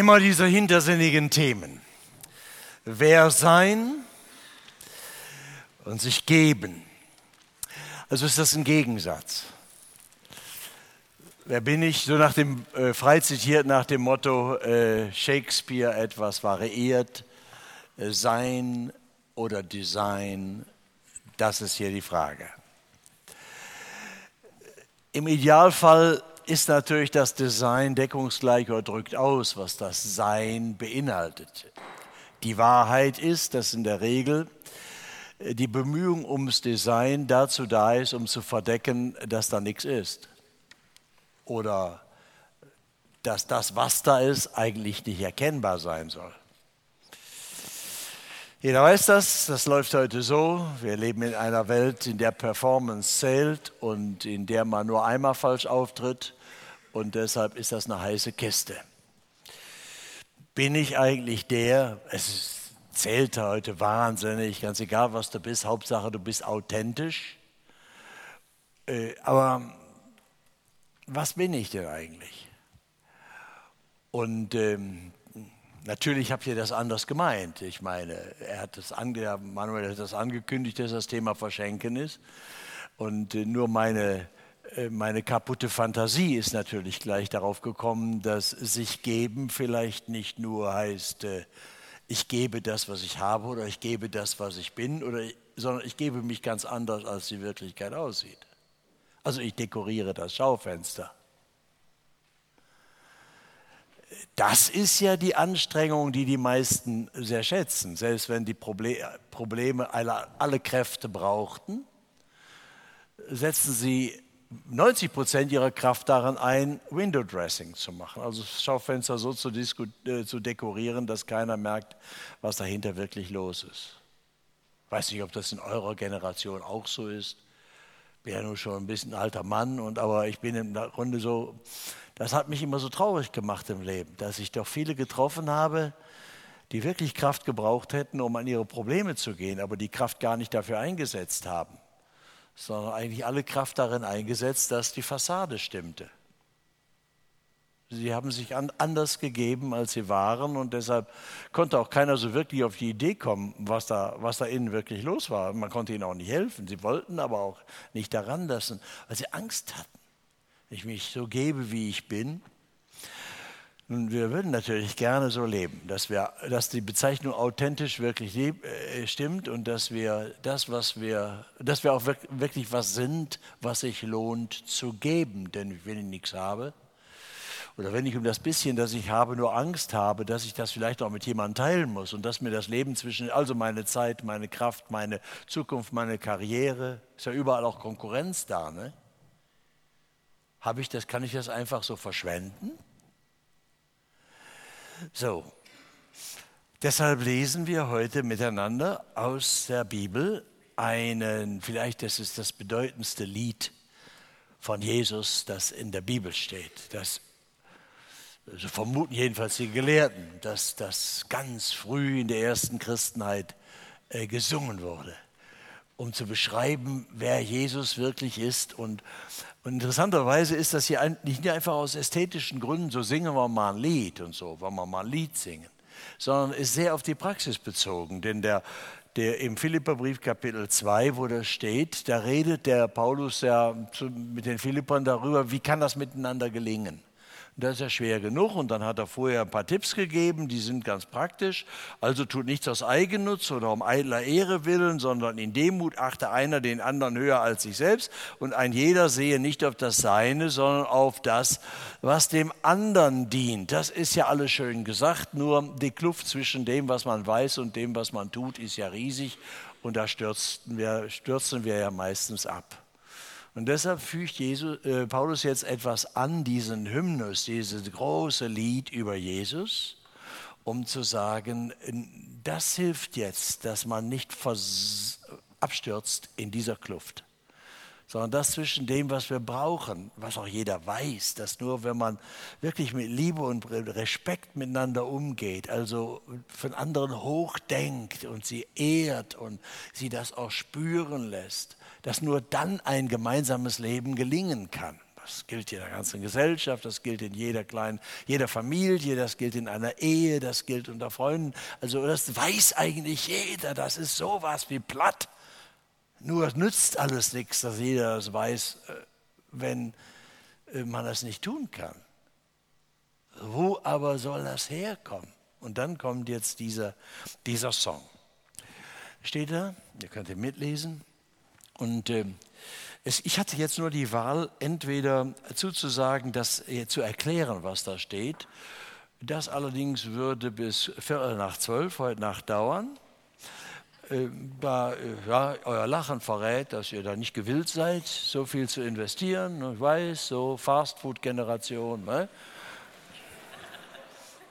immer diese hintersinnigen Themen. Wer sein und sich geben. Also ist das ein Gegensatz. Wer bin ich? So nach dem, äh, frei zitiert nach dem Motto, äh, Shakespeare etwas variiert, äh, Sein oder Design, das ist hier die Frage. Im Idealfall ist natürlich das Design deckungsgleich oder drückt aus, was das Sein beinhaltet. Die Wahrheit ist, dass in der Regel äh, die Bemühung ums Design dazu da ist, um zu verdecken, dass da nichts ist. Oder dass das, was da ist, eigentlich nicht erkennbar sein soll. Jeder weiß das, das läuft heute so. Wir leben in einer Welt, in der Performance zählt und in der man nur einmal falsch auftritt und deshalb ist das eine heiße Kiste. Bin ich eigentlich der, es zählt heute wahnsinnig, ganz egal was du bist, Hauptsache du bist authentisch. Äh, aber was bin ich denn eigentlich? Und ähm, Natürlich habt ihr das anders gemeint. Ich meine, er hat das Manuel hat das angekündigt, dass das Thema Verschenken ist. Und äh, nur meine, meine kaputte Fantasie ist natürlich gleich darauf gekommen, dass sich geben vielleicht nicht nur heißt, äh, ich gebe das, was ich habe oder ich gebe das, was ich bin, oder, sondern ich gebe mich ganz anders, als die Wirklichkeit aussieht. Also ich dekoriere das Schaufenster das ist ja die Anstrengung, die die meisten sehr schätzen. Selbst wenn die Probleme alle, alle Kräfte brauchten, setzen sie 90 Prozent ihrer Kraft daran ein, Window Dressing zu machen, also Schaufenster so zu, äh, zu, dekorieren, dass keiner merkt, was dahinter wirklich los ist. Weiß nicht, ob das in eurer Generation auch so ist. Bin ja nur schon ein bisschen alter Mann, und, aber ich bin in der Runde so, das hat mich immer so traurig gemacht im Leben, dass ich doch viele getroffen habe, die wirklich Kraft gebraucht hätten, um an ihre Probleme zu gehen, aber die Kraft gar nicht dafür eingesetzt haben, sondern eigentlich alle Kraft darin eingesetzt, dass die Fassade stimmte. Sie haben sich anders gegeben, als sie waren und deshalb konnte auch keiner so wirklich auf die Idee kommen, was da, was da innen wirklich los war. Man konnte ihnen auch nicht helfen. Sie wollten aber auch nicht daran lassen, weil sie Angst hatten ich mich so gebe, wie ich bin. Und wir würden natürlich gerne so leben, dass, wir, dass die Bezeichnung authentisch wirklich äh, stimmt und dass wir das, was wir, dass wir auch wirklich was sind, was sich lohnt zu geben. Denn wenn ich nichts habe, oder wenn ich um das bisschen, das ich habe, nur Angst habe, dass ich das vielleicht auch mit jemandem teilen muss und dass mir das Leben zwischen, also meine Zeit, meine Kraft, meine Zukunft, meine Karriere, ist ja überall auch Konkurrenz da, ne? Habe ich das, kann ich das einfach so verschwenden? So. Deshalb lesen wir heute miteinander aus der Bibel einen, vielleicht das ist das bedeutendste Lied von Jesus, das in der Bibel steht. Das also vermuten jedenfalls die Gelehrten, dass das ganz früh in der ersten Christenheit äh, gesungen wurde, um zu beschreiben, wer Jesus wirklich ist und und interessanterweise ist das hier nicht einfach aus ästhetischen Gründen, so singen wir mal ein Lied und so, wollen wir mal ein Lied singen, sondern ist sehr auf die Praxis bezogen. Denn der, der im Philipperbrief Kapitel 2, wo das steht, da redet der Paulus ja mit den Philippern darüber, wie kann das miteinander gelingen. Das ist ja schwer genug. Und dann hat er vorher ein paar Tipps gegeben, die sind ganz praktisch. Also tut nichts aus Eigennutz oder um eitler Ehre willen, sondern in Demut achte einer den anderen höher als sich selbst. Und ein jeder sehe nicht auf das Seine, sondern auf das, was dem anderen dient. Das ist ja alles schön gesagt, nur die Kluft zwischen dem, was man weiß und dem, was man tut, ist ja riesig. Und da stürzen wir, stürzen wir ja meistens ab. Und deshalb fügt Jesus, äh, Paulus jetzt etwas an diesen Hymnus, dieses große Lied über Jesus, um zu sagen, das hilft jetzt, dass man nicht abstürzt in dieser Kluft, sondern das zwischen dem, was wir brauchen, was auch jeder weiß, dass nur wenn man wirklich mit Liebe und Respekt miteinander umgeht, also von anderen hochdenkt und sie ehrt und sie das auch spüren lässt, dass nur dann ein gemeinsames Leben gelingen kann. Das gilt in der ganzen Gesellschaft, das gilt in jeder kleinen, jeder Familie, das gilt in einer Ehe, das gilt unter Freunden. Also das weiß eigentlich jeder, das ist sowas wie platt. Nur nützt alles nichts, dass jeder das weiß, äh, wenn äh, man das nicht tun kann. Wo aber soll das herkommen? Und dann kommt jetzt dieser, dieser Song. Steht da, ihr könnt ihn mitlesen. Und äh, es, ich hatte jetzt nur die Wahl, entweder zuzusagen, das äh, zu erklären, was da steht. Das allerdings würde bis Viertel nach zwölf heute Nacht dauern. Äh, da, äh, ja, euer Lachen verrät, dass ihr da nicht gewillt seid, so viel zu investieren. Ich weiß, so Fastfood-Generation. Ne?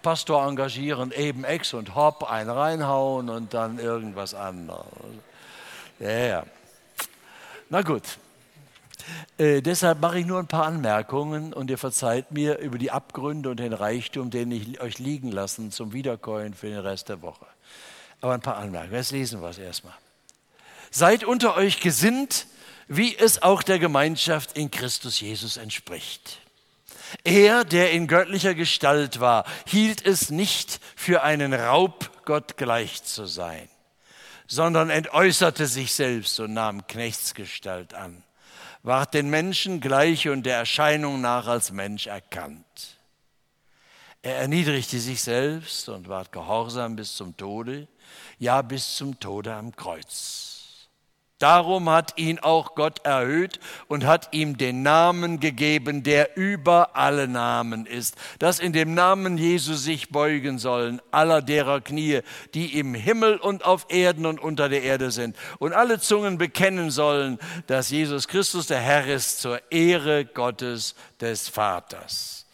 Pastor engagieren, eben Ex und Hop, ein reinhauen und dann irgendwas anderes. Ja, ja. Na gut. Äh, deshalb mache ich nur ein paar Anmerkungen und ihr verzeiht mir über die Abgründe und den Reichtum, den ich euch liegen lassen zum Wiederkäuen für den Rest der Woche. Aber ein paar Anmerkungen. Jetzt lesen wir es erstmal. Seid unter euch gesinnt, wie es auch der Gemeinschaft in Christus Jesus entspricht. Er, der in göttlicher Gestalt war, hielt es nicht für einen Raub, Gott gleich zu sein, sondern entäußerte sich selbst und nahm Knechtsgestalt an, ward den Menschen gleich und der Erscheinung nach als Mensch erkannt. Er erniedrigte sich selbst und ward gehorsam bis zum Tode, ja bis zum Tode am Kreuz. Darum hat ihn auch Gott erhöht und hat ihm den Namen gegeben, der über alle Namen ist, dass in dem Namen Jesu sich beugen sollen aller derer Knie, die im Himmel und auf Erden und unter der Erde sind, und alle Zungen bekennen sollen, dass Jesus Christus der Herr ist zur Ehre Gottes des Vaters.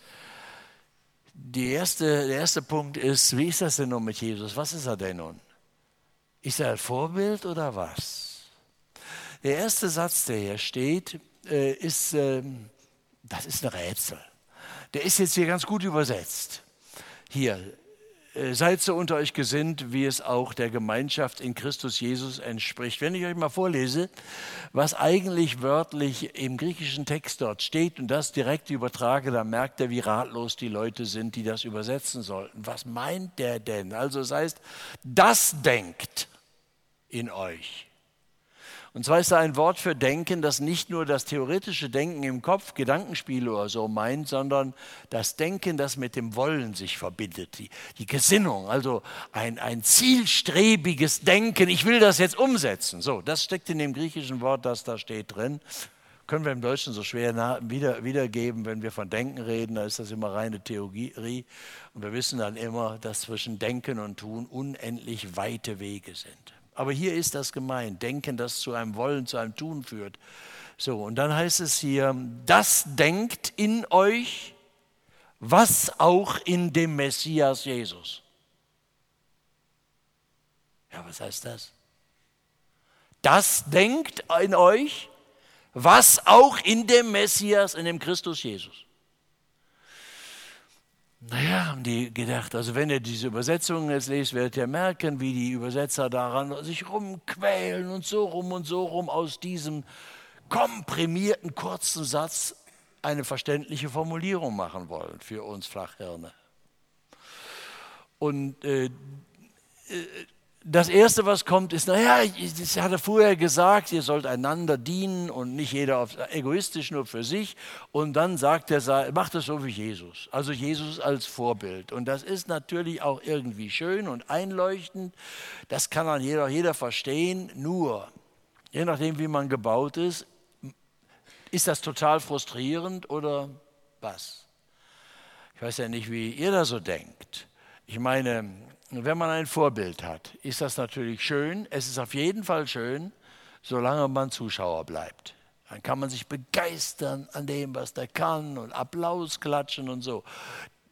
Erste, der erste Punkt ist, wie ist das denn nun mit Jesus? Was ist er denn nun? Ist er ein Vorbild oder was? Der erste Satz, der hier steht, äh, ist, ähm, das ist ein Rätsel. Der ist jetzt hier ganz gut übersetzt. Hier, äh, seid so unter euch gesinnt, wie es auch der Gemeinschaft in Christus Jesus entspricht. Wenn ich euch mal vorlese, was eigentlich wörtlich im griechischen Text dort steht und das direkt übertrage, dann merkt er, wie ratlos die Leute sind, die das übersetzen sollten. Was meint der denn? Also es heißt, das denkt in euch. Und zwar ist da ein Wort für Denken, das nicht nur das theoretische Denken im Kopf, Gedankenspiele oder so meint, sondern das Denken, das mit dem Wollen sich verbindet, die, die Gesinnung, also ein, ein zielstrebiges Denken, ich will das jetzt umsetzen. So, das steckt in dem griechischen Wort, das da steht drin. Können wir im Deutschen so schwer wieder, wiedergeben, wenn wir von Denken reden, da ist das immer reine Theorie. Und wir wissen dann immer, dass zwischen Denken und Tun unendlich weite Wege sind. Aber hier ist das gemeint, Denken, das zu einem Wollen, zu einem Tun führt. So, und dann heißt es hier, das denkt in euch, was auch in dem Messias Jesus. Ja, was heißt das? Das denkt in euch, was auch in dem Messias, in dem Christus Jesus. Naja, haben die gedacht, also wenn ihr diese Übersetzungen jetzt lest, werdet ihr merken, wie die Übersetzer daran sich rumquälen und so rum und so rum aus diesem komprimierten kurzen Satz eine verständliche Formulierung machen wollen für uns Flachhirne. Und äh, äh das Erste, was kommt, ist, naja, das hat er vorher gesagt, ihr sollt einander dienen und nicht jeder auf, egoistisch nur für sich. Und dann sagt er, macht es so wie Jesus. Also Jesus als Vorbild. Und das ist natürlich auch irgendwie schön und einleuchtend. Das kann dann jeder, jeder verstehen. Nur, je nachdem, wie man gebaut ist, ist das total frustrierend oder was? Ich weiß ja nicht, wie ihr da so denkt. Ich meine, wenn man ein Vorbild hat, ist das natürlich schön. Es ist auf jeden Fall schön, solange man Zuschauer bleibt. Dann kann man sich begeistern an dem, was der kann und Applaus klatschen und so.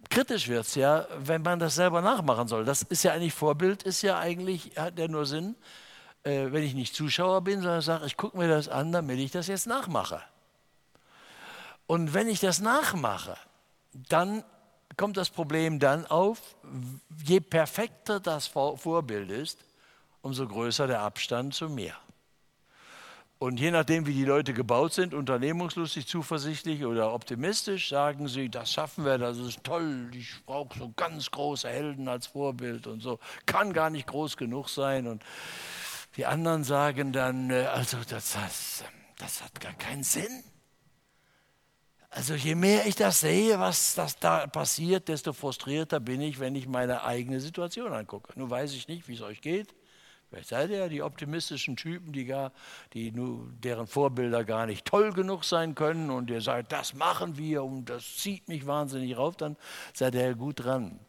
Kritisch wird es ja, wenn man das selber nachmachen soll. Das ist ja eigentlich Vorbild, ist ja eigentlich, hat ja nur Sinn, äh, wenn ich nicht Zuschauer bin, sondern sage, ich gucke mir das an, damit ich das jetzt nachmache. Und wenn ich das nachmache, dann kommt das Problem dann auf, je perfekter das Vorbild ist, umso größer der Abstand zu mir. Und je nachdem, wie die Leute gebaut sind, unternehmungslustig, zuversichtlich oder optimistisch, sagen sie, das schaffen wir, das ist toll, ich brauche so ganz große Helden als Vorbild und so, kann gar nicht groß genug sein. Und die anderen sagen dann, äh, also das, das, das hat gar keinen Sinn. Also je mehr ich das sehe, was das da passiert, desto frustrierter bin ich, wenn ich meine eigene Situation angucke. Nun weiß ich nicht, wie es euch geht. Vielleicht seid ihr ja die optimistischen Typen, die, gar, die nur, deren Vorbilder gar nicht toll genug sein können und ihr sagt, das machen wir und das zieht mich wahnsinnig rauf, dann seid ihr gut dran.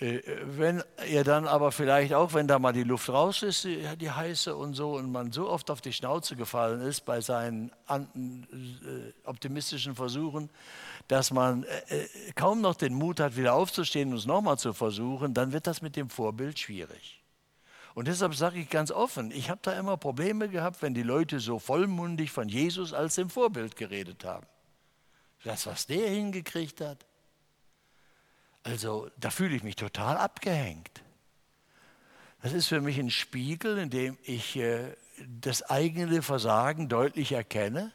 Äh, wenn ihr dann aber vielleicht auch, wenn da mal die Luft raus ist, die heiße und so, und man so oft auf die Schnauze gefallen ist bei seinen äh, optimistischen Versuchen, dass man äh, kaum noch den Mut hat, wieder aufzustehen und es nochmal zu versuchen, dann wird das mit dem Vorbild schwierig. Und deshalb sage ich ganz offen, ich habe da immer Probleme gehabt, wenn die Leute so vollmundig von Jesus als dem Vorbild geredet haben. Das, was der hingekriegt hat. Also da fühle ich mich total abgehängt. Das ist für mich ein Spiegel, in dem ich äh, das eigene Versagen deutlich erkenne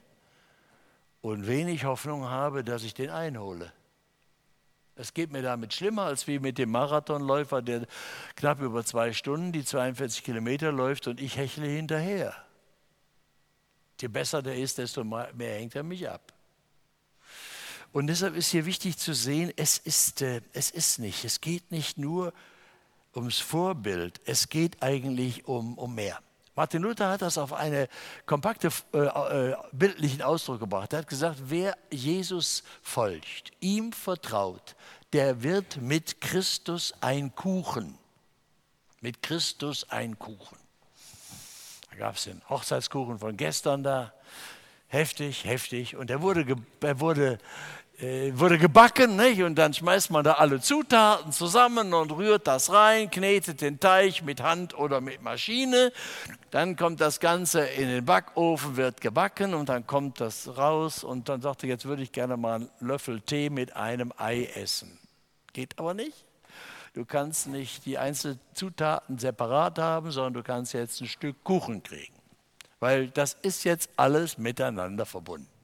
und wenig Hoffnung habe, dass ich den einhole. Es geht mir damit schlimmer als wie mit dem Marathonläufer, der knapp über zwei Stunden die 42 Kilometer läuft und ich hechle hinterher. Je besser der ist, desto mehr hängt er mich ab. Und deshalb ist hier wichtig zu sehen, es ist, äh, es ist nicht, es geht nicht nur ums Vorbild, es geht eigentlich um, um mehr. Martin Luther hat das auf einen kompakten äh, äh, bildlichen Ausdruck gebracht. Er hat gesagt, wer Jesus folgt, ihm vertraut, der wird mit Christus ein Kuchen. Mit Christus ein Kuchen. Da gab es den Hochzeitskuchen von gestern da. Heftig, heftig. Und er wurde, er wurde wurde gebacken nicht? und dann schmeißt man da alle Zutaten zusammen und rührt das rein, knetet den Teig mit Hand oder mit Maschine. Dann kommt das Ganze in den Backofen, wird gebacken und dann kommt das raus und dann sagt er, jetzt würde ich gerne mal einen Löffel Tee mit einem Ei essen. Geht aber nicht. Du kannst nicht die einzelnen Zutaten separat haben, sondern du kannst jetzt ein Stück Kuchen kriegen. Weil das ist jetzt alles miteinander verbunden.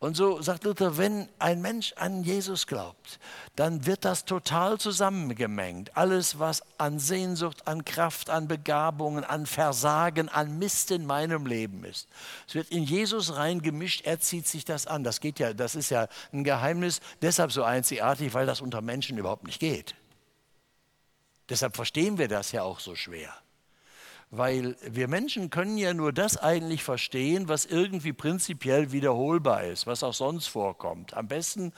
Und so sagt Luther, wenn ein Mensch an Jesus glaubt, dann wird das total zusammengemengt. Alles, was an Sehnsucht, an Kraft, an Begabungen, an Versagen, an Mist in meinem Leben ist. Es wird in Jesus reingemischt, er zieht sich das an. Das geht ja, das ist ja ein Geheimnis, deshalb so einzigartig, weil das unter Menschen überhaupt nicht geht. Deshalb verstehen wir das ja auch so schwer. Weil wir Menschen können ja nur das eigentlich verstehen, was irgendwie prinzipiell wiederholbar ist, was auch sonst vorkommt. Am besten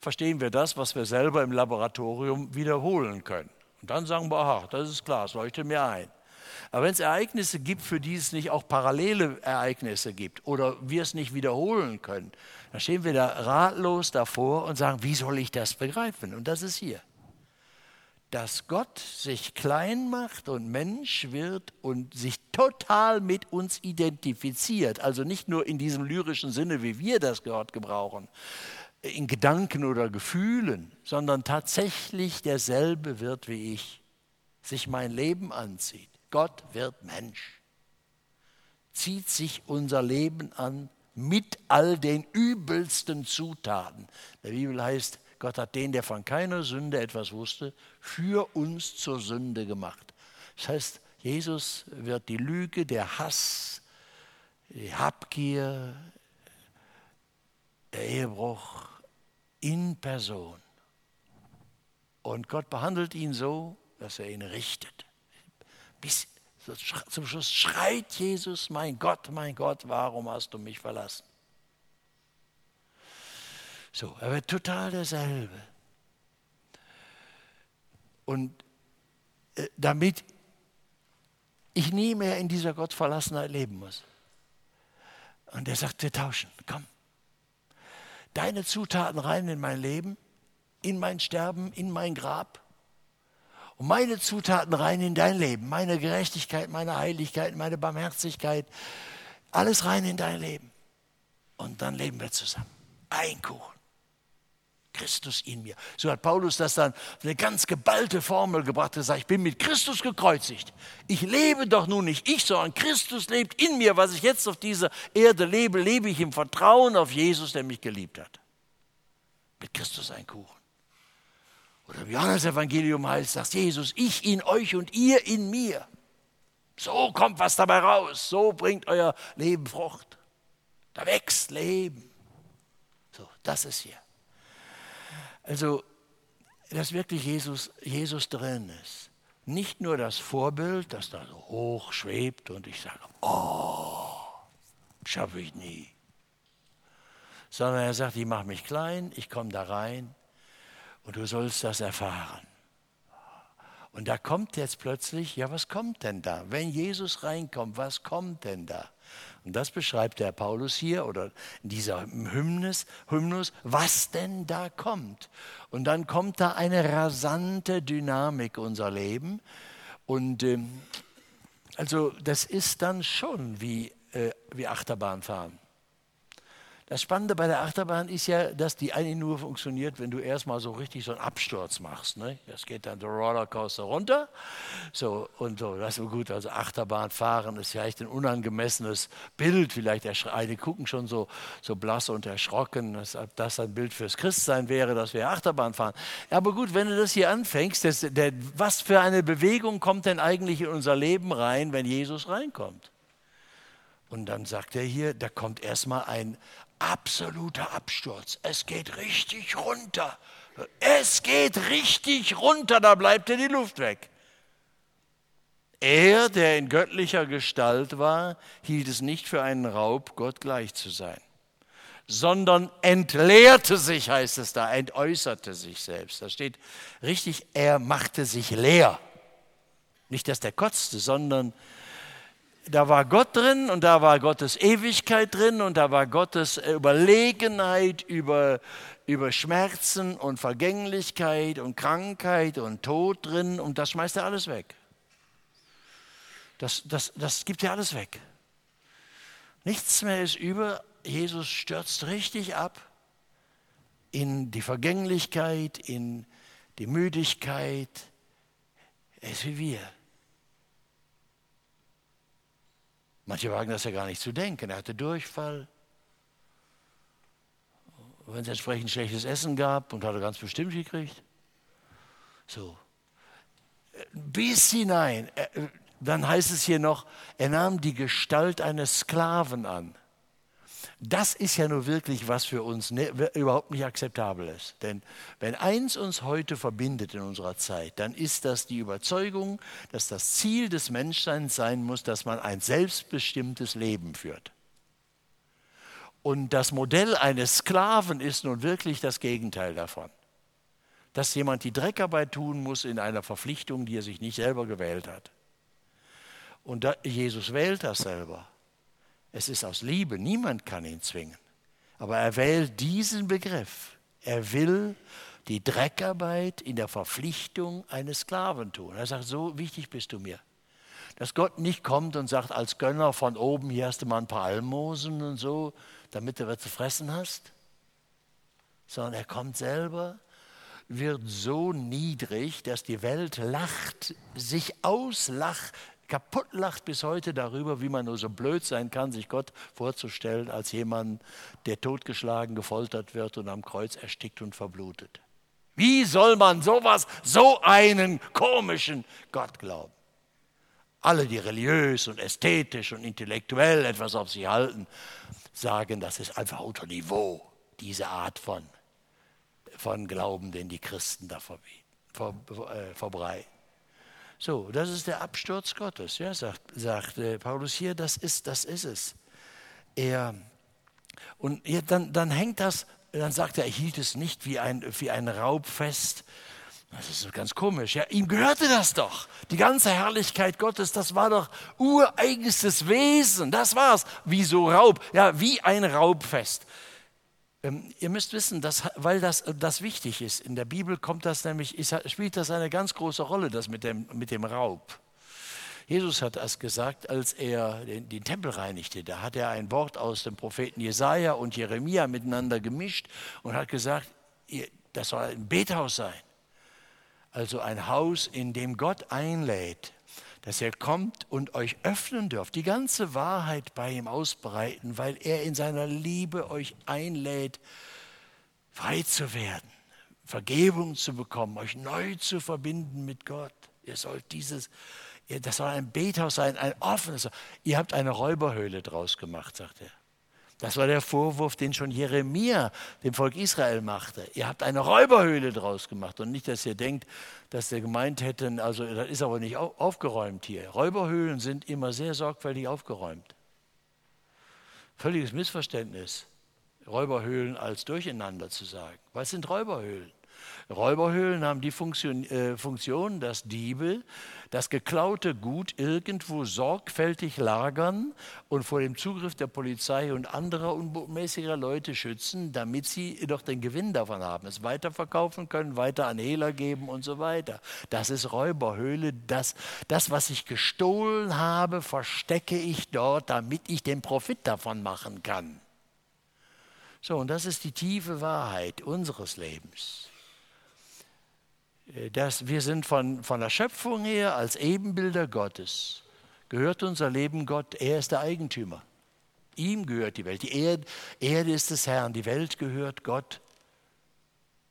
verstehen wir das, was wir selber im Laboratorium wiederholen können. Und dann sagen wir, aha, das ist klar, es leuchtet mir ein. Aber wenn es Ereignisse gibt, für die es nicht auch parallele Ereignisse gibt oder wir es nicht wiederholen können, dann stehen wir da ratlos davor und sagen, wie soll ich das begreifen? Und das ist hier dass Gott sich klein macht und Mensch wird und sich total mit uns identifiziert. Also nicht nur in diesem lyrischen Sinne, wie wir das Gott gebrauchen, in Gedanken oder Gefühlen, sondern tatsächlich derselbe wird wie ich, sich mein Leben anzieht. Gott wird Mensch, zieht sich unser Leben an mit all den übelsten Zutaten. Der Bibel heißt, Gott hat den, der von keiner Sünde etwas wusste, für uns zur Sünde gemacht. Das heißt, Jesus wird die Lüge, der Hass, die Habgier, der Ehebruch in Person. Und Gott behandelt ihn so, dass er ihn richtet. Bis zum Schluss schreit Jesus, mein Gott, mein Gott, warum hast du mich verlassen? So, er wird total derselbe. Und äh, damit ich nie mehr in dieser Gottverlassenheit leben muss. Und er sagt, wir tauschen, komm. Deine Zutaten rein in mein Leben, in mein Sterben, in mein Grab. Und meine Zutaten rein in dein Leben, meine Gerechtigkeit, meine Heiligkeit, meine Barmherzigkeit, alles rein in dein Leben. Und dann leben wir zusammen. Ein Kuchen Christus in mir. So hat Paulus das dann eine ganz geballte Formel gebracht. Er sagt, ich bin mit Christus gekreuzigt. Ich lebe doch nun nicht ich, sondern Christus lebt in mir. Was ich jetzt auf dieser Erde lebe, lebe ich im Vertrauen auf Jesus, der mich geliebt hat. Mit Christus ein Kuchen. Oder im Johannes-Evangelium heißt, sagt Jesus, ich in euch und ihr in mir. So kommt was dabei raus. So bringt euer Leben Frucht. Da wächst Leben. So, das ist hier. Also, dass wirklich Jesus, Jesus drin ist. Nicht nur das Vorbild, das da so hoch schwebt und ich sage, oh, schaffe ich nie. Sondern er sagt, ich mache mich klein, ich komme da rein und du sollst das erfahren. Und da kommt jetzt plötzlich, ja, was kommt denn da? Wenn Jesus reinkommt, was kommt denn da? Und das beschreibt der Paulus hier oder in dieser Hymnus, Hymnus, was denn da kommt. Und dann kommt da eine rasante Dynamik unser Leben. Und ähm, also das ist dann schon wie, äh, wie Achterbahnfahren. Das Spannende bei der Achterbahn ist ja, dass die eigentlich nur funktioniert, wenn du erstmal so richtig so einen Absturz machst. Ne? Das geht dann der Rollercoaster runter. So, und so, das ist gut. Also Achterbahn fahren ist vielleicht ein unangemessenes Bild. Vielleicht einige gucken schon so, so blass und erschrocken, dass das ein Bild fürs Christsein wäre, dass wir Achterbahn fahren. Aber gut, wenn du das hier anfängst, das, der, was für eine Bewegung kommt denn eigentlich in unser Leben rein, wenn Jesus reinkommt? Und dann sagt er hier, da kommt erstmal ein, absoluter Absturz. Es geht richtig runter. Es geht richtig runter, da bleibt dir die Luft weg. Er, der in göttlicher Gestalt war, hielt es nicht für einen Raub, Gott gleich zu sein, sondern entleerte sich, heißt es da, entäußerte sich selbst. Da steht richtig, er machte sich leer. Nicht, dass der kotzte, sondern da war Gott drin und da war Gottes Ewigkeit drin und da war Gottes Überlegenheit über, über Schmerzen und Vergänglichkeit und Krankheit und Tod drin und das schmeißt er alles weg. Das, das, das gibt er alles weg. Nichts mehr ist über. Jesus stürzt richtig ab in die Vergänglichkeit, in die Müdigkeit. Er ist wie wir. Manche wagen das ja gar nicht zu denken. Er hatte Durchfall. Wenn es entsprechend schlechtes Essen gab und hat er ganz bestimmt gekriegt. So. Bis hinein. Dann heißt es hier noch, er nahm die Gestalt eines Sklaven an. Das ist ja nur wirklich, was für uns ne, überhaupt nicht akzeptabel ist. Denn wenn eins uns heute verbindet in unserer Zeit, dann ist das die Überzeugung, dass das Ziel des Menschseins sein muss, dass man ein selbstbestimmtes Leben führt. Und das Modell eines Sklaven ist nun wirklich das Gegenteil davon. Dass jemand die Dreckarbeit tun muss in einer Verpflichtung, die er sich nicht selber gewählt hat. Und Jesus wählt das selber. Es ist aus Liebe, niemand kann ihn zwingen. Aber er wählt diesen Begriff. Er will die Dreckarbeit in der Verpflichtung eines Sklaven tun. Er sagt, so wichtig bist du mir. Dass Gott nicht kommt und sagt, als Gönner von oben, hier hast du mal ein paar Almosen und so, damit du was zu fressen hast. Sondern er kommt selber, wird so niedrig, dass die Welt lacht, sich auslacht, kaputt lacht bis heute darüber, wie man nur so blöd sein kann, sich Gott vorzustellen als jemand, der totgeschlagen, gefoltert wird und am Kreuz erstickt und verblutet. Wie soll man sowas, so einen komischen Gott glauben? Alle, die religiös und ästhetisch und intellektuell etwas auf sich halten, sagen, das ist einfach unter Niveau, diese Art von, von Glauben, den die Christen da äh, verbreiten. So, das ist der Absturz Gottes, ja, sagt, sagt äh, Paulus hier, das ist, das ist es. Er, und ja, dann, dann hängt das, dann sagt er, er hielt es nicht wie ein, wie ein Raub fest. Das ist ganz komisch. Ja, ihm gehörte das doch. Die ganze Herrlichkeit Gottes, das war doch ureigenstes Wesen. Das war's. Wie so Raub. Ja, wie ein Raubfest. Ähm, ihr müsst wissen, dass, weil das, das wichtig ist, in der Bibel kommt das nämlich, ist, spielt das eine ganz große Rolle, das mit dem, mit dem Raub. Jesus hat das gesagt, als er den, den, Tempel reinigte. Da hat er ein Wort aus dem Propheten Jesaja und Jeremia miteinander gemischt und hat gesagt: das soll ein Bethaus sein. Also ein Haus, in dem Gott einlädt, dass er kommt und euch öffnen dürft, die ganze Wahrheit bei ihm ausbreiten, weil er in seiner Liebe euch einlädt, frei zu werden, Vergebung zu bekommen, euch neu zu verbinden mit Gott. Ihr sollt dieses, das soll ein Bethaus sein, ein offenes. Ihr habt eine Räuberhöhle draus gemacht, sagt er. Das war der Vorwurf, den schon Jeremia dem Volk Israel machte. Ihr habt eine Räuberhöhle draus gemacht. Und nicht, dass ihr denkt, dass der gemeint hätten, also das ist aber nicht aufgeräumt hier. Räuberhöhlen sind immer sehr sorgfältig aufgeräumt. Völliges Missverständnis, Räuberhöhlen als Durcheinander zu sagen. Was sind Räuberhöhlen? Räuberhöhlen haben die Funktion, äh, Funktion, dass Diebe das geklaute Gut irgendwo sorgfältig lagern und vor dem Zugriff der Polizei und anderer unbotmäßiger Leute schützen, damit sie doch den Gewinn davon haben, es weiterverkaufen können, weiter an Hehler geben und so weiter. Das ist Räuberhöhle. Das, das, was ich gestohlen habe, verstecke ich dort, damit ich den Profit davon machen kann. So, und das ist die tiefe Wahrheit unseres Lebens. Äh, dass wir sind von, von der Schöpfung her als Ebenbilder Gottes. Gehört unser Leben Gott, er ist der Eigentümer. Ihm gehört die Welt. Die Erde, Erde ist des Herrn, die Welt gehört Gott.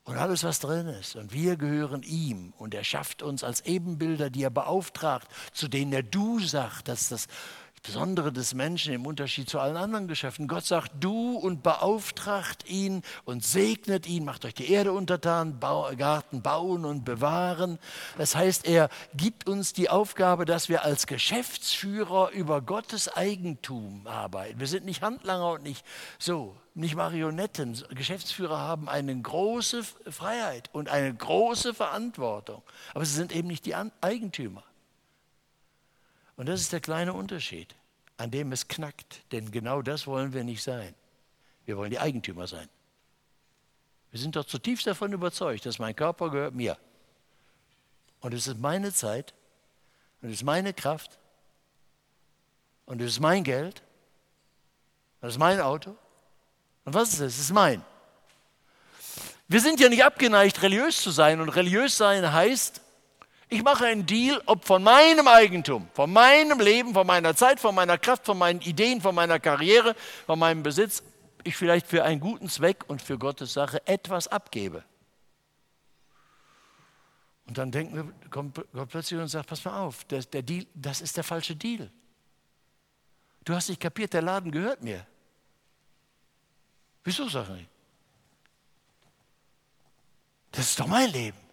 Und alles, was drin ist. Und wir gehören ihm. Und er schafft uns als Ebenbilder, die er beauftragt, zu denen er du sagt, dass das Besondere des Menschen im Unterschied zu allen anderen Geschäften. Gott sagt du und beauftragt ihn und segnet ihn, macht euch die Erde untertan, Garten bauen und bewahren. Das heißt, er gibt uns die Aufgabe, dass wir als Geschäftsführer über Gottes Eigentum arbeiten. Wir sind nicht Handlanger und nicht so, nicht Marionetten. Geschäftsführer haben eine große Freiheit und eine große Verantwortung, aber sie sind eben nicht die Eigentümer. Und das ist der kleine Unterschied, an dem es knackt. Denn genau das wollen wir nicht sein. Wir wollen die Eigentümer sein. Wir sind doch zutiefst davon überzeugt, dass mein Körper gehört mir. Und es ist meine Zeit und es ist meine Kraft und es ist mein Geld und es ist mein Auto. Und was ist es? Es ist mein. Wir sind ja nicht abgeneigt, religiös zu sein. Und religiös sein heißt, ich mache einen Deal, ob von meinem Eigentum, von meinem Leben, von meiner Zeit, von meiner Kraft, von meinen Ideen, von meiner Karriere, von meinem Besitz, ich vielleicht für einen guten Zweck und für Gottes Sache etwas abgebe. Und dann denken wir, kommt Gott plötzlich und sagt, pass mal auf, der, der Deal, das ist der falsche Deal. Du hast nicht kapiert, der Laden gehört mir. Wieso, sag ich? Das ist doch mein Leben.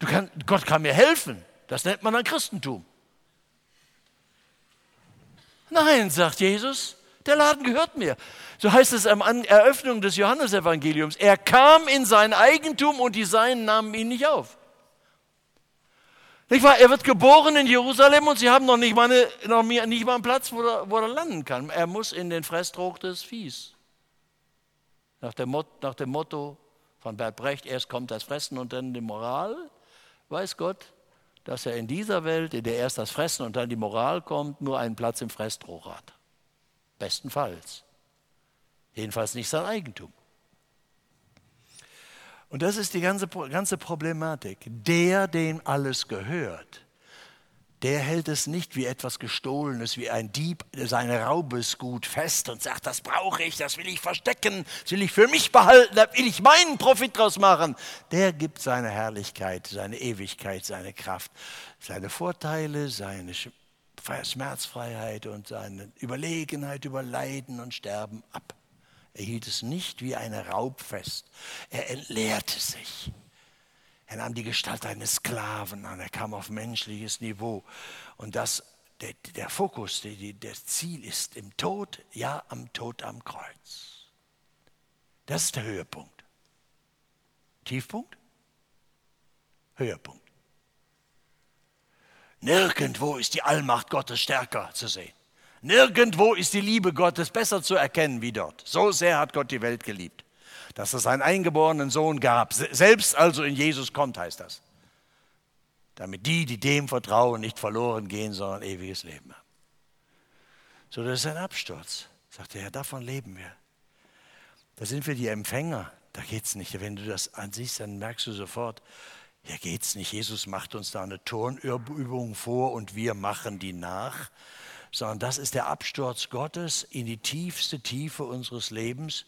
Kann, Gott kann mir helfen. Das nennt man dann Christentum. Nein, sagt Jesus, der Laden gehört mir. So heißt es am Eröffnung des Johannesevangeliums. Er kam in sein Eigentum und die Seinen nahmen ihn nicht auf. Nicht wahr? Er wird geboren in Jerusalem und sie haben noch nicht mal, eine, noch nicht mal einen Platz, wo er, wo er landen kann. Er muss in den Fresstrog des Viehs. Nach dem, nach dem Motto von Bert Brecht, erst kommt das Fressen und dann die Moral weiß Gott, dass er in dieser Welt, in der erst das Fressen und dann die Moral kommt, nur einen Platz im Fresstroh hat. Bestenfalls. Jedenfalls nicht sein Eigentum. Und das ist die ganze, ganze Problematik. Der, dem alles gehört, der hält es nicht wie etwas Gestohlenes, wie ein Dieb sein Raubesgut fest und sagt, das brauche ich, das will ich verstecken, das will ich für mich behalten, da will ich meinen Profit draus machen. Der gibt seine Herrlichkeit, seine Ewigkeit, seine Kraft, seine Vorteile, seine Schmerzfreiheit und seine Überlegenheit über Leiden und Sterben ab. Er hielt es nicht wie eine Raub fest. Er entleerte sich. Er nahm die Gestalt eines Sklaven an, er kam auf menschliches Niveau. Und das, der, der Fokus, der, der Ziel ist im Tod, ja, am Tod am Kreuz. Das ist der Höhepunkt. Tiefpunkt? Höhepunkt. Nirgendwo ist die Allmacht Gottes stärker zu sehen. Nirgendwo ist die Liebe Gottes besser zu erkennen wie dort. So sehr hat Gott die Welt geliebt dass es einen eingeborenen Sohn gab. Selbst also in Jesus kommt, heißt das. Damit die, die dem vertrauen, nicht verloren gehen, sondern ewiges Leben haben. So, das ist ein Absturz. Sagt der Herr, davon leben wir. Da sind wir die Empfänger da geht es nicht. Wenn du das ansiehst, dann merkst du sofort, hier geht es nicht. Jesus macht uns da eine Turnübung vor und wir machen die nach, sondern das ist der Absturz Gottes in die tiefste Tiefe unseres Lebens.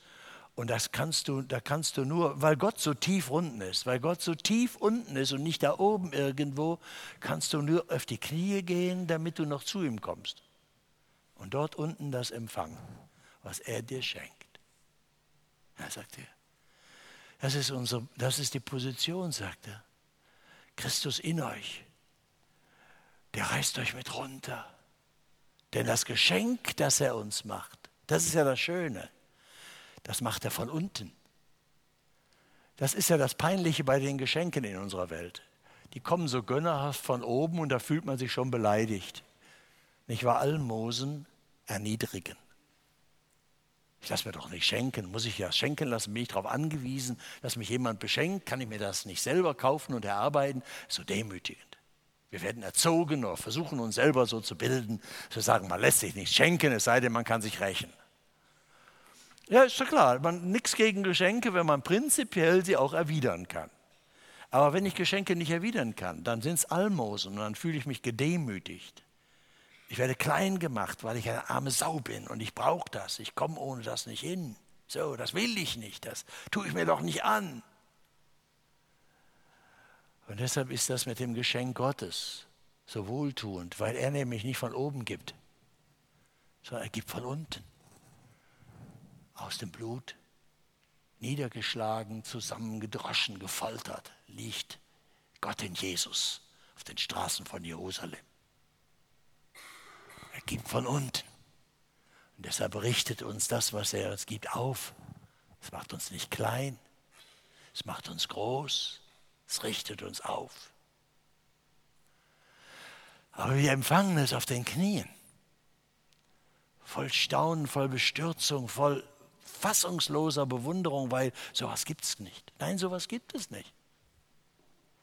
Und das kannst du, da kannst du nur, weil Gott so tief unten ist, weil Gott so tief unten ist und nicht da oben irgendwo, kannst du nur auf die Knie gehen, damit du noch zu ihm kommst. Und dort unten das empfangen, was er dir schenkt. Ja, sagt er. Das ist, unsere, das ist die Position, sagt er. Christus in euch, der reißt euch mit runter. Denn das Geschenk, das er uns macht, das ist ja das Schöne, das macht er von unten. Das ist ja das Peinliche bei den Geschenken in unserer Welt. Die kommen so gönnerhaft von oben und da fühlt man sich schon beleidigt. Nicht wahr? Almosen erniedrigen. Ich lasse mir doch nicht schenken, muss ich ja schenken lassen, bin ich darauf angewiesen, dass mich jemand beschenkt, kann ich mir das nicht selber kaufen und erarbeiten? So demütigend. Wir werden erzogen oder versuchen uns selber so zu bilden, zu sagen, man lässt sich nicht schenken, es sei denn, man kann sich rächen. Ja, ist doch klar, man nichts gegen Geschenke, wenn man prinzipiell sie auch erwidern kann. Aber wenn ich Geschenke nicht erwidern kann, dann sind es Almosen und dann fühle ich mich gedemütigt. Ich werde klein gemacht, weil ich eine arme Sau bin und ich brauche das. Ich komme ohne das nicht hin. So, das will ich nicht. Das tue ich mir doch nicht an. Und deshalb ist das mit dem Geschenk Gottes so wohltuend, weil er nämlich nicht von oben gibt, sondern er gibt von unten. Aus dem Blut, niedergeschlagen, zusammengedroschen, gefoltert, liegt Gott in Jesus auf den Straßen von Jerusalem. Er gibt von unten. Und deshalb richtet uns das, was er uns gibt, auf. Es macht uns nicht klein, es macht uns groß, es richtet uns auf. Aber wir empfangen es auf den Knien. Voll Staunen, voll Bestürzung, voll fassungsloser Bewunderung, weil sowas gibt es nicht. Nein, sowas gibt es nicht.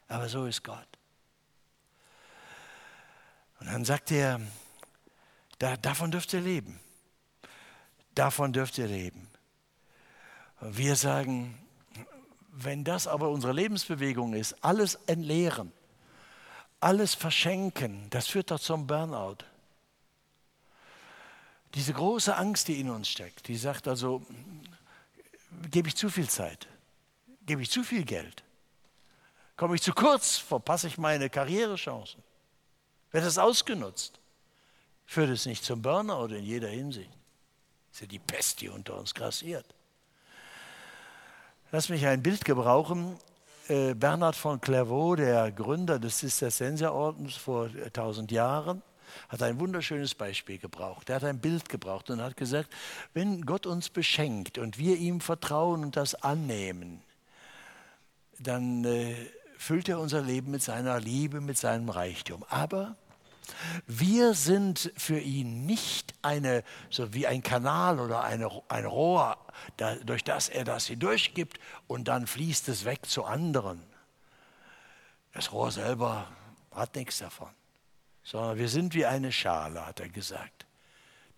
Aber so ist Gott. Und dann sagt er, da, davon dürft ihr leben. Davon dürft ihr leben. Wir sagen, wenn das aber unsere Lebensbewegung ist, alles entleeren, alles verschenken, das führt doch zum Burnout. Diese große Angst, die in uns steckt, die sagt also, gebe ich zu viel Zeit, gebe ich zu viel Geld, komme ich zu kurz, verpasse ich meine Karrierechancen, wird es ausgenutzt führt es nicht zum Burnout in jeder Hinsicht. Das ist ja die Pest, die unter uns grassiert. Lass mich ein Bild gebrauchen. Äh, Bernhard von Clairvaux, der Gründer des Zisterzienserordens vor tausend Jahren, hat ein wunderschönes Beispiel gebraucht. Er hat ein Bild gebraucht und hat gesagt, wenn Gott uns beschenkt und wir ihm vertrauen und das annehmen, dann äh, füllt er unser Leben mit seiner Liebe, mit seinem Reichtum. Aber wir sind für ihn nicht eine, so wie ein Kanal oder eine, ein Rohr, da, durch das er das hindurchgibt und dann fließt es weg zu anderen. Das Rohr selber hat nichts davon, sondern wir sind wie eine Schale, hat er gesagt.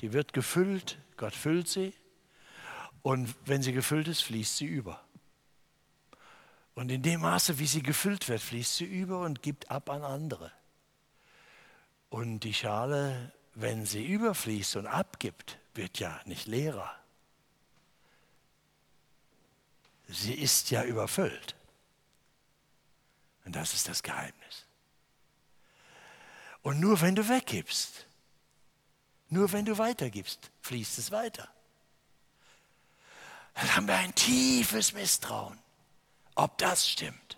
Die wird gefüllt, Gott füllt sie und wenn sie gefüllt ist, fließt sie über. Und in dem Maße, wie sie gefüllt wird, fließt sie über und gibt ab an andere. Und die Schale, wenn sie überfließt und abgibt, wird ja nicht leerer. Sie ist ja überfüllt. Und das ist das Geheimnis. Und nur wenn du weggibst, nur wenn du weitergibst, fließt es weiter. Dann haben wir ein tiefes Misstrauen, ob das stimmt.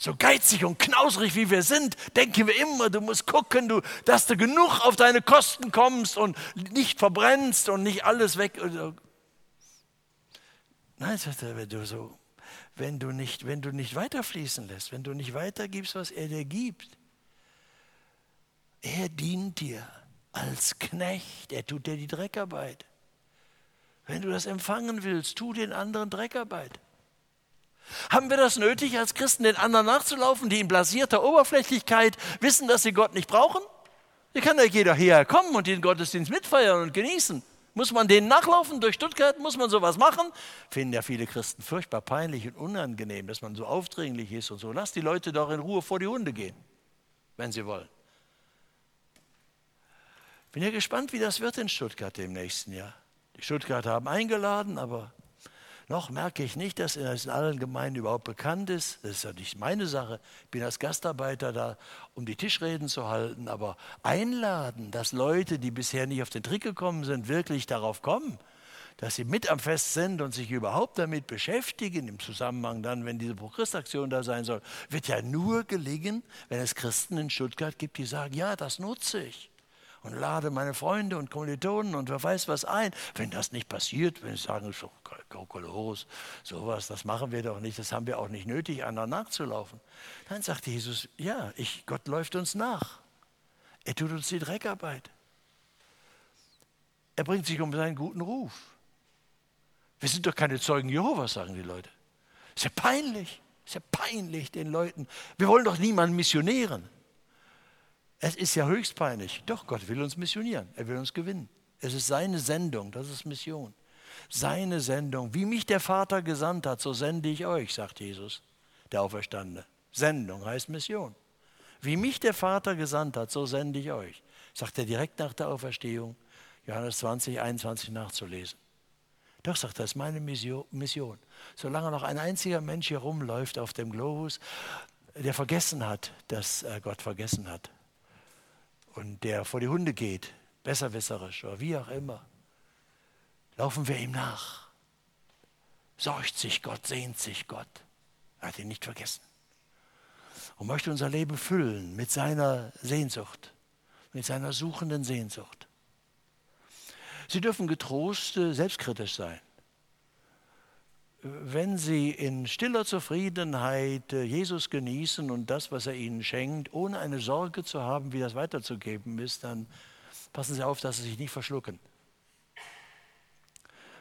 So geizig und knausrig wie wir sind, denken wir immer, du musst gucken, du, dass du genug auf deine Kosten kommst und nicht verbrennst und nicht alles weg. Nein, sagt er, wenn du so, wenn du nicht, wenn du nicht weiterfließen lässt, wenn du nicht weitergibst, was er dir gibt. Er dient dir als Knecht, er tut dir die Dreckarbeit. Wenn du das empfangen willst, tu den anderen Dreckarbeit. Haben wir das nötig, als Christen den anderen nachzulaufen, die in blasierter Oberflächlichkeit wissen, dass sie Gott nicht brauchen? Hier kann ja jeder hierher kommen und den Gottesdienst mitfeiern und genießen. Muss man denen nachlaufen durch Stuttgart? Muss man sowas machen? Finden ja viele Christen furchtbar peinlich und unangenehm, dass man so aufdringlich ist und so. Lass die Leute doch in Ruhe vor die Hunde gehen, wenn sie wollen. Bin ja gespannt, wie das wird in Stuttgart im nächsten Jahr. Die Stuttgarter haben eingeladen, aber noch merke ich nicht, dass es in allen Gemeinden überhaupt bekannt ist. Das ist ja nicht meine Sache. Ich bin als Gastarbeiter da, um die Tischreden zu halten. Aber einladen, dass Leute, die bisher nicht auf den Trick gekommen sind, wirklich darauf kommen, dass sie mit am Fest sind und sich überhaupt damit beschäftigen, im Zusammenhang dann, wenn diese Pro-Christ-Aktion da sein soll, wird ja nur gelingen, wenn es Christen in Stuttgart gibt, die sagen, ja, das nutze ich und lade meine Freunde und Kommilitonen und wer weiß was ein. Wenn das nicht passiert, wenn sie sagen, so, Kokolores, sowas, das machen wir doch nicht, das haben wir auch nicht nötig, anderen nachzulaufen. Dann sagt Jesus, ja, ich, Gott läuft uns nach. Er tut uns die Dreckarbeit. Er bringt sich um seinen guten Ruf. Wir sind doch keine Zeugen Jehovas, sagen die Leute. Ist ja peinlich, ist ja peinlich den Leuten. Wir wollen doch niemanden missionieren. Es ist ja höchst peinlich. Doch, Gott will uns missionieren. Er will uns gewinnen. Es ist seine Sendung, das ist Mission. Seine Sendung. Wie mich der Vater gesandt hat, so sende ich euch, sagt Jesus, der Auferstandene. Sendung heißt Mission. Wie mich der Vater gesandt hat, so sende ich euch, sagt er direkt nach der Auferstehung, Johannes 20, 21 nachzulesen. Doch, sagt er, das ist meine Mission. Solange noch ein einziger Mensch hier rumläuft auf dem Globus, der vergessen hat, dass er Gott vergessen hat, und der vor die Hunde geht, besserwisserisch oder wie auch immer, laufen wir ihm nach. Sorgt sich Gott, sehnt sich Gott. Er hat ihn nicht vergessen. Und möchte unser Leben füllen mit seiner Sehnsucht, mit seiner suchenden Sehnsucht. Sie dürfen getrost äh, selbstkritisch sein wenn sie in stiller Zufriedenheit äh, Jesus genießen und das, was er ihnen schenkt, ohne eine Sorge zu haben, wie das weiterzugeben ist, dann passen Sie auf, dass Sie sich nicht verschlucken.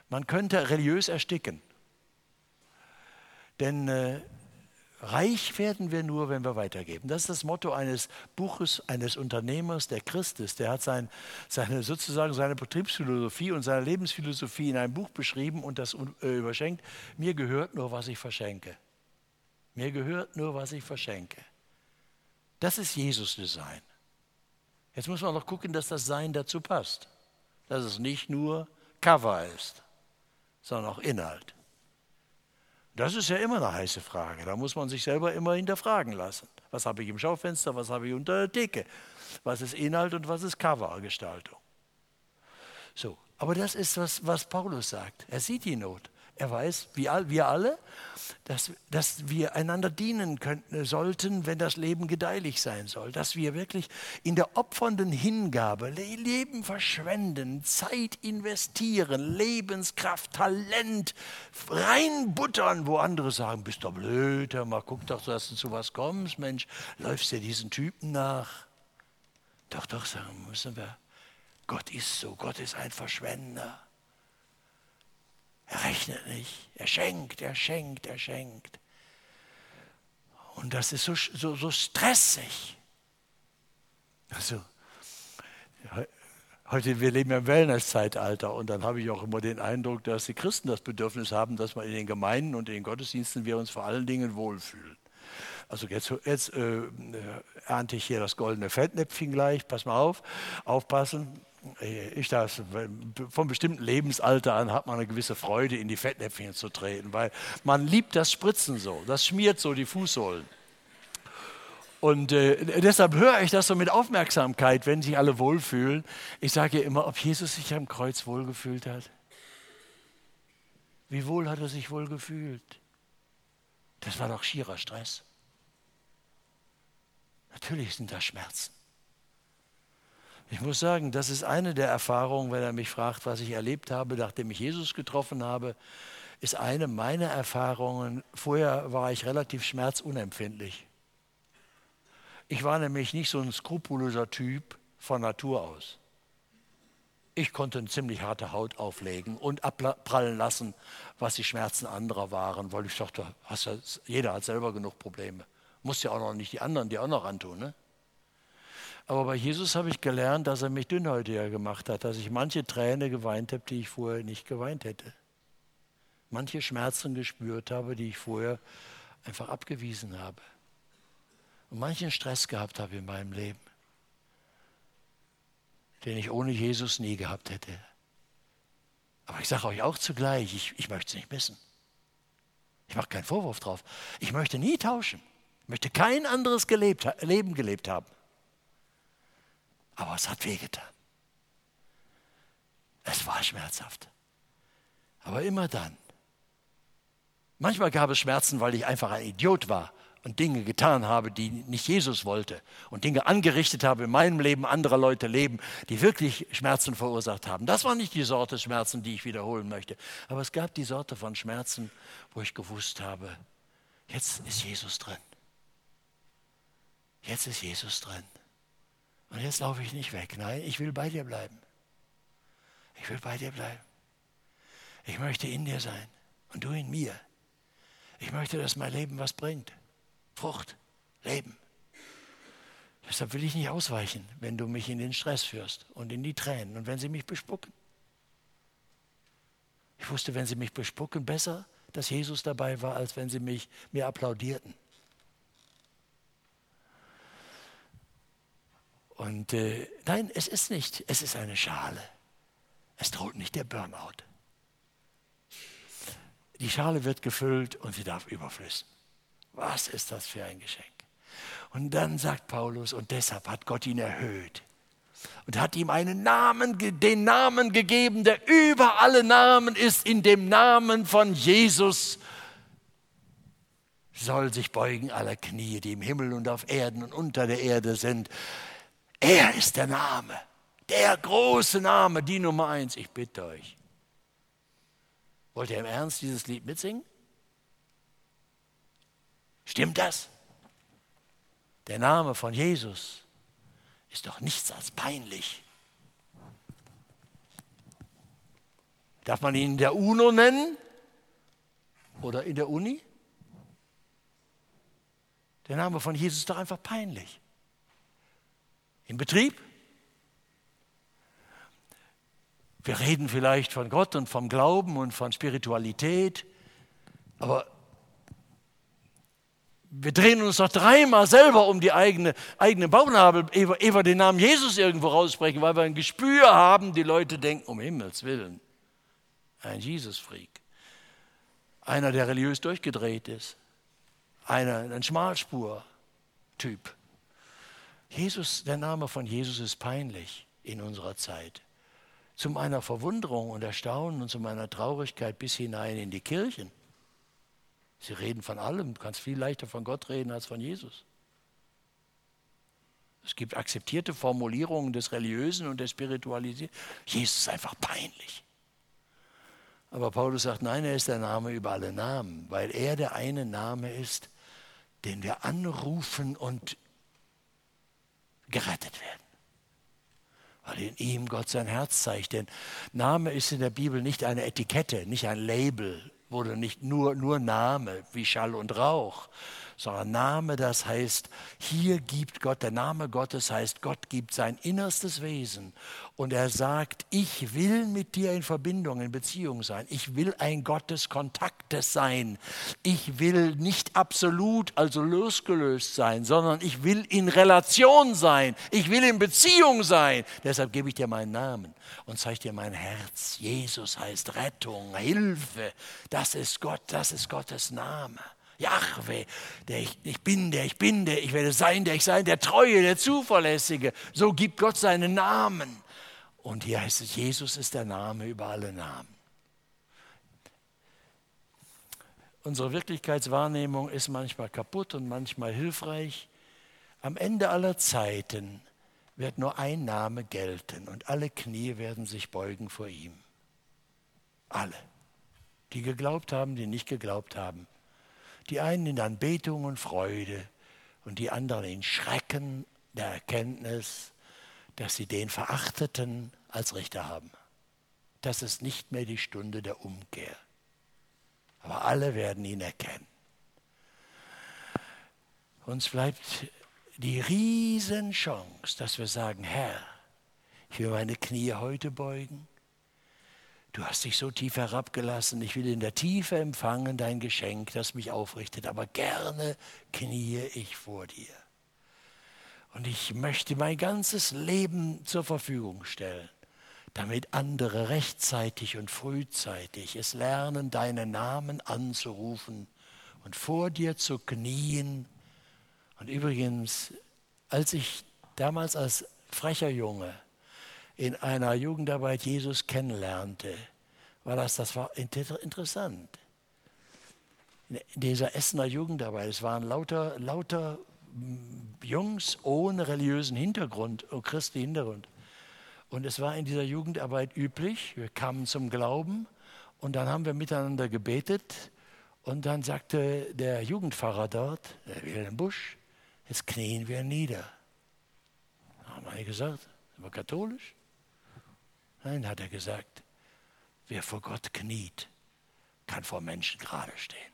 Man könnte religiös ersticken. Denn äh, Reich werden wir nur, wenn wir weitergeben. Das ist das Motto eines Buches, eines Unternehmers, der Christ ist. Der hat sein, seine, sozusagen seine Betriebsphilosophie und seine Lebensphilosophie in einem Buch beschrieben und das äh, überschenkt. Mir gehört nur, was ich verschenke. Mir gehört nur, was ich verschenke. Das ist Jesus-Design. Jetzt muss man noch gucken, dass das Sein dazu passt. Dass es nicht nur Cover ist, sondern auch Inhalt. Das ist ja immer eine heiße Frage. Da muss man sich selber immer hinterfragen lassen. Was habe ich im Schaufenster, was habe ich unter der Decke? Was ist Inhalt und was ist Covergestaltung? So, aber das ist, was, was Paulus sagt. Er sieht die Not. Er weiß, wie wir alle, dass, dass wir einander dienen könnten, sollten, wenn das Leben gedeihlich sein soll. Dass wir wirklich in der opfernden Hingabe Leben verschwenden, Zeit investieren, Lebenskraft, Talent reinbuttern, wo andere sagen, bist du blöd, mal guck doch, dass du zu was kommst, Mensch, läufst du diesen Typen nach. Doch, doch, sagen müssen wir, Gott ist so, Gott ist ein Verschwender. Er rechnet nicht. Er schenkt, er schenkt, er schenkt. Und das ist so, so, so stressig. Also, heute, wir leben ja im Wellness-Zeitalter und dann habe ich auch immer den Eindruck, dass die Christen das Bedürfnis haben, dass wir in den Gemeinden und in den Gottesdiensten wir uns vor allen Dingen wohlfühlen. Also jetzt, jetzt äh, äh ernte ich hier das goldene Fettnäpfchen gleich, pass mal auf, aufpassen. Äh, ich das, vom bestimmten Lebensalter an hat man eine gewisse Freude, in die Fettnäpfchen zu treten, weil man liebt das Spritzen so, das schmiert so die Fußsohlen. Und äh, deshalb höre ich das so mit Aufmerksamkeit, wenn sich alle wohlfühlen. Ich sage immer, ob Jesus sich am Kreuz wohlgefühlt hat. Wie wohl hat er sich wohl gefühlt? Das war doch schierer Stress. Natürlich sind da Schmerzen. Ich muss sagen, das ist eine der Erfahrungen, wenn er mich fragt, was ich erlebt habe, nachdem ich Jesus getroffen habe, ist eine meiner Erfahrungen. Vorher war ich relativ schmerzunempfindlich. Ich war nämlich nicht so ein skrupulöser Typ von Natur aus. Ich konnte eine ziemlich harte Haut auflegen und abprallen lassen, was die Schmerzen anderer waren, weil ich dachte, jeder hat selber genug Probleme. Muss ja auch noch nicht die anderen, die auch noch antun. Ne? Aber bei Jesus habe ich gelernt, dass er mich dünnhäutiger gemacht hat, dass ich manche Träne geweint habe, die ich vorher nicht geweint hätte. Manche Schmerzen gespürt habe, die ich vorher einfach abgewiesen habe. Und manchen Stress gehabt habe in meinem Leben, den ich ohne Jesus nie gehabt hätte. Aber ich sage euch auch zugleich, ich, ich möchte es nicht missen. Ich mache keinen Vorwurf drauf. Ich möchte nie tauschen. Ich möchte kein anderes gelebt, Leben gelebt haben. Aber es hat wehgetan. Es war schmerzhaft. Aber immer dann. Manchmal gab es Schmerzen, weil ich einfach ein Idiot war und Dinge getan habe, die nicht Jesus wollte und Dinge angerichtet habe in meinem Leben, anderer Leute Leben, die wirklich Schmerzen verursacht haben. Das war nicht die Sorte Schmerzen, die ich wiederholen möchte. Aber es gab die Sorte von Schmerzen, wo ich gewusst habe, jetzt ist Jesus drin. Jetzt ist Jesus drin. Und jetzt laufe ich nicht weg. Nein, ich will bei dir bleiben. Ich will bei dir bleiben. Ich möchte in dir sein und du in mir. Ich möchte, dass mein Leben was bringt. Frucht, Leben. Deshalb will ich nicht ausweichen, wenn du mich in den Stress führst und in die Tränen und wenn sie mich bespucken. Ich wusste, wenn sie mich bespucken, besser, dass Jesus dabei war, als wenn sie mich mir applaudierten. Und äh, nein, es ist nicht, es ist eine Schale. Es droht nicht der Burnout. Die Schale wird gefüllt und sie darf überflüssen. Was ist das für ein Geschenk? Und dann sagt Paulus, und deshalb hat Gott ihn erhöht und hat ihm einen Namen, den Namen gegeben, der über alle Namen ist, in dem Namen von Jesus soll sich beugen aller Knie, die im Himmel und auf Erden und unter der Erde sind. Er ist der Name, der große Name, die Nummer eins. Ich bitte euch. Wollt ihr im Ernst dieses Lied mitsingen? Stimmt das? Der Name von Jesus ist doch nichts als peinlich. Darf man ihn in der UNO nennen oder in der Uni? Der Name von Jesus ist doch einfach peinlich. Im Betrieb? Wir reden vielleicht von Gott und vom Glauben und von Spiritualität, aber wir drehen uns doch dreimal selber um die eigene, eigene Bauchnabel, ehe wir den Namen Jesus irgendwo raussprechen, weil wir ein Gespür haben, die Leute denken, um Himmels Willen, ein Jesus-Freak. Einer, der religiös durchgedreht ist. Einer, ein Schmalspur-Typ. Jesus, der Name von Jesus ist peinlich in unserer Zeit. Zu meiner Verwunderung und Erstaunen und zu meiner Traurigkeit bis hinein in die Kirchen. Sie reden von allem. Du kannst viel leichter von Gott reden als von Jesus. Es gibt akzeptierte Formulierungen des Religiösen und der Spiritualität. Jesus ist einfach peinlich. Aber Paulus sagt, nein, er ist der Name über alle Namen, weil er der eine Name ist, den wir anrufen und gerettet werden. Weil in ihm Gott sein Herz zeigt. Denn Name ist in der Bibel nicht eine Etikette, nicht ein Label, wurde nicht nur, nur Name wie Schall und Rauch, sondern Name, das heißt, hier gibt Gott, der Name Gottes heißt, Gott gibt sein innerstes Wesen und er sagt, ich will mit dir in Verbindung, in Beziehung sein. Ich will ein Gott des Kontaktes sein. Ich will nicht absolut, also losgelöst sein, sondern ich will in Relation sein. Ich will in Beziehung sein. Deshalb gebe ich dir meinen Namen und zeige dir mein Herz. Jesus heißt Rettung, Hilfe. Das ist Gott, das ist Gottes Name. Jahwe, der ich, ich bin, der ich bin, der ich werde sein, der ich sein, der Treue, der Zuverlässige. So gibt Gott seinen Namen. Und hier heißt es, Jesus ist der Name über alle Namen. Unsere Wirklichkeitswahrnehmung ist manchmal kaputt und manchmal hilfreich. Am Ende aller Zeiten wird nur ein Name gelten und alle Knie werden sich beugen vor ihm. Alle. Die geglaubt haben, die nicht geglaubt haben. Die einen in Anbetung und Freude und die anderen in Schrecken der Erkenntnis, dass sie den Verachteten als Richter haben. Das ist nicht mehr die Stunde der Umkehr. Aber alle werden ihn erkennen. Uns bleibt die Riesenchance, dass wir sagen, Herr, ich will meine Knie heute beugen. Du hast dich so tief herabgelassen. Ich will in der Tiefe empfangen dein Geschenk, das mich aufrichtet. Aber gerne kniee ich vor dir. Und ich möchte mein ganzes Leben zur Verfügung stellen, damit andere rechtzeitig und frühzeitig es lernen, deinen Namen anzurufen und vor dir zu knien. Und übrigens, als ich damals als frecher Junge in einer Jugendarbeit Jesus kennenlernte, war das, das war interessant. In dieser Essener Jugendarbeit, es waren lauter, lauter Jungs ohne religiösen Hintergrund und christlichen Hintergrund. Und es war in dieser Jugendarbeit üblich, wir kamen zum Glauben und dann haben wir miteinander gebetet und dann sagte der Jugendpfarrer dort, der Wilhelm Busch, jetzt knien wir nieder. Da haben wir gesagt, sind wir katholisch? Nein, hat er gesagt, wer vor Gott kniet, kann vor Menschen gerade stehen.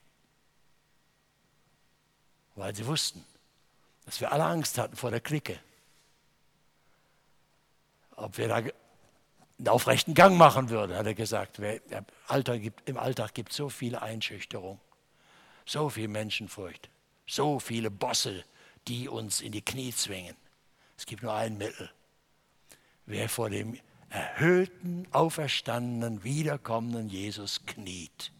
Weil sie wussten, dass wir alle Angst hatten vor der Clique. Ob wir da einen aufrechten Gang machen würden, hat er gesagt. Im Alltag gibt, es so viele Einschüchterung, so viel Menschenfurcht, so viele Bosse, die uns in die Knie zwingen. Es gibt nur ein Mittel. Wer vor dem erhöhten, auferstandenen, wiederkommenden Jesus kniet,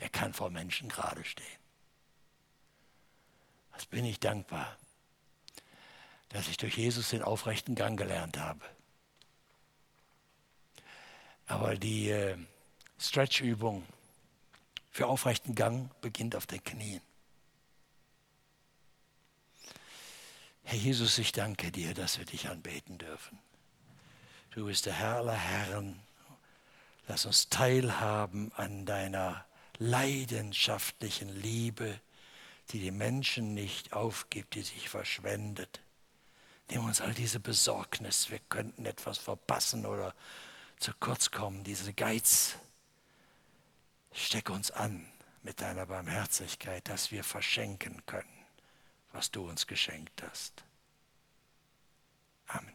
der kann vor Menschen gerade stehen. Was bin ich dankbar, dass ich durch Jesus den aufrechten Gang gelernt habe. Aber die äh, Stretch-Übung für aufrechten Gang beginnt auf den Knien. Herr Jesus, ich danke dir, dass wir dich anbeten dürfen. Du bist der Herr aller Herren. Lass uns teilhaben an deiner leidenschaftlichen Liebe, die die Menschen nicht aufgibt, die sich verschwendet. Nimm uns all diese Besorgnis, wir könnten etwas verpassen oder zu kurz kommen, diesen Geiz. Steck uns an mit deiner Barmherzigkeit, dass wir verschenken können, was du uns geschenkt hast. Amen.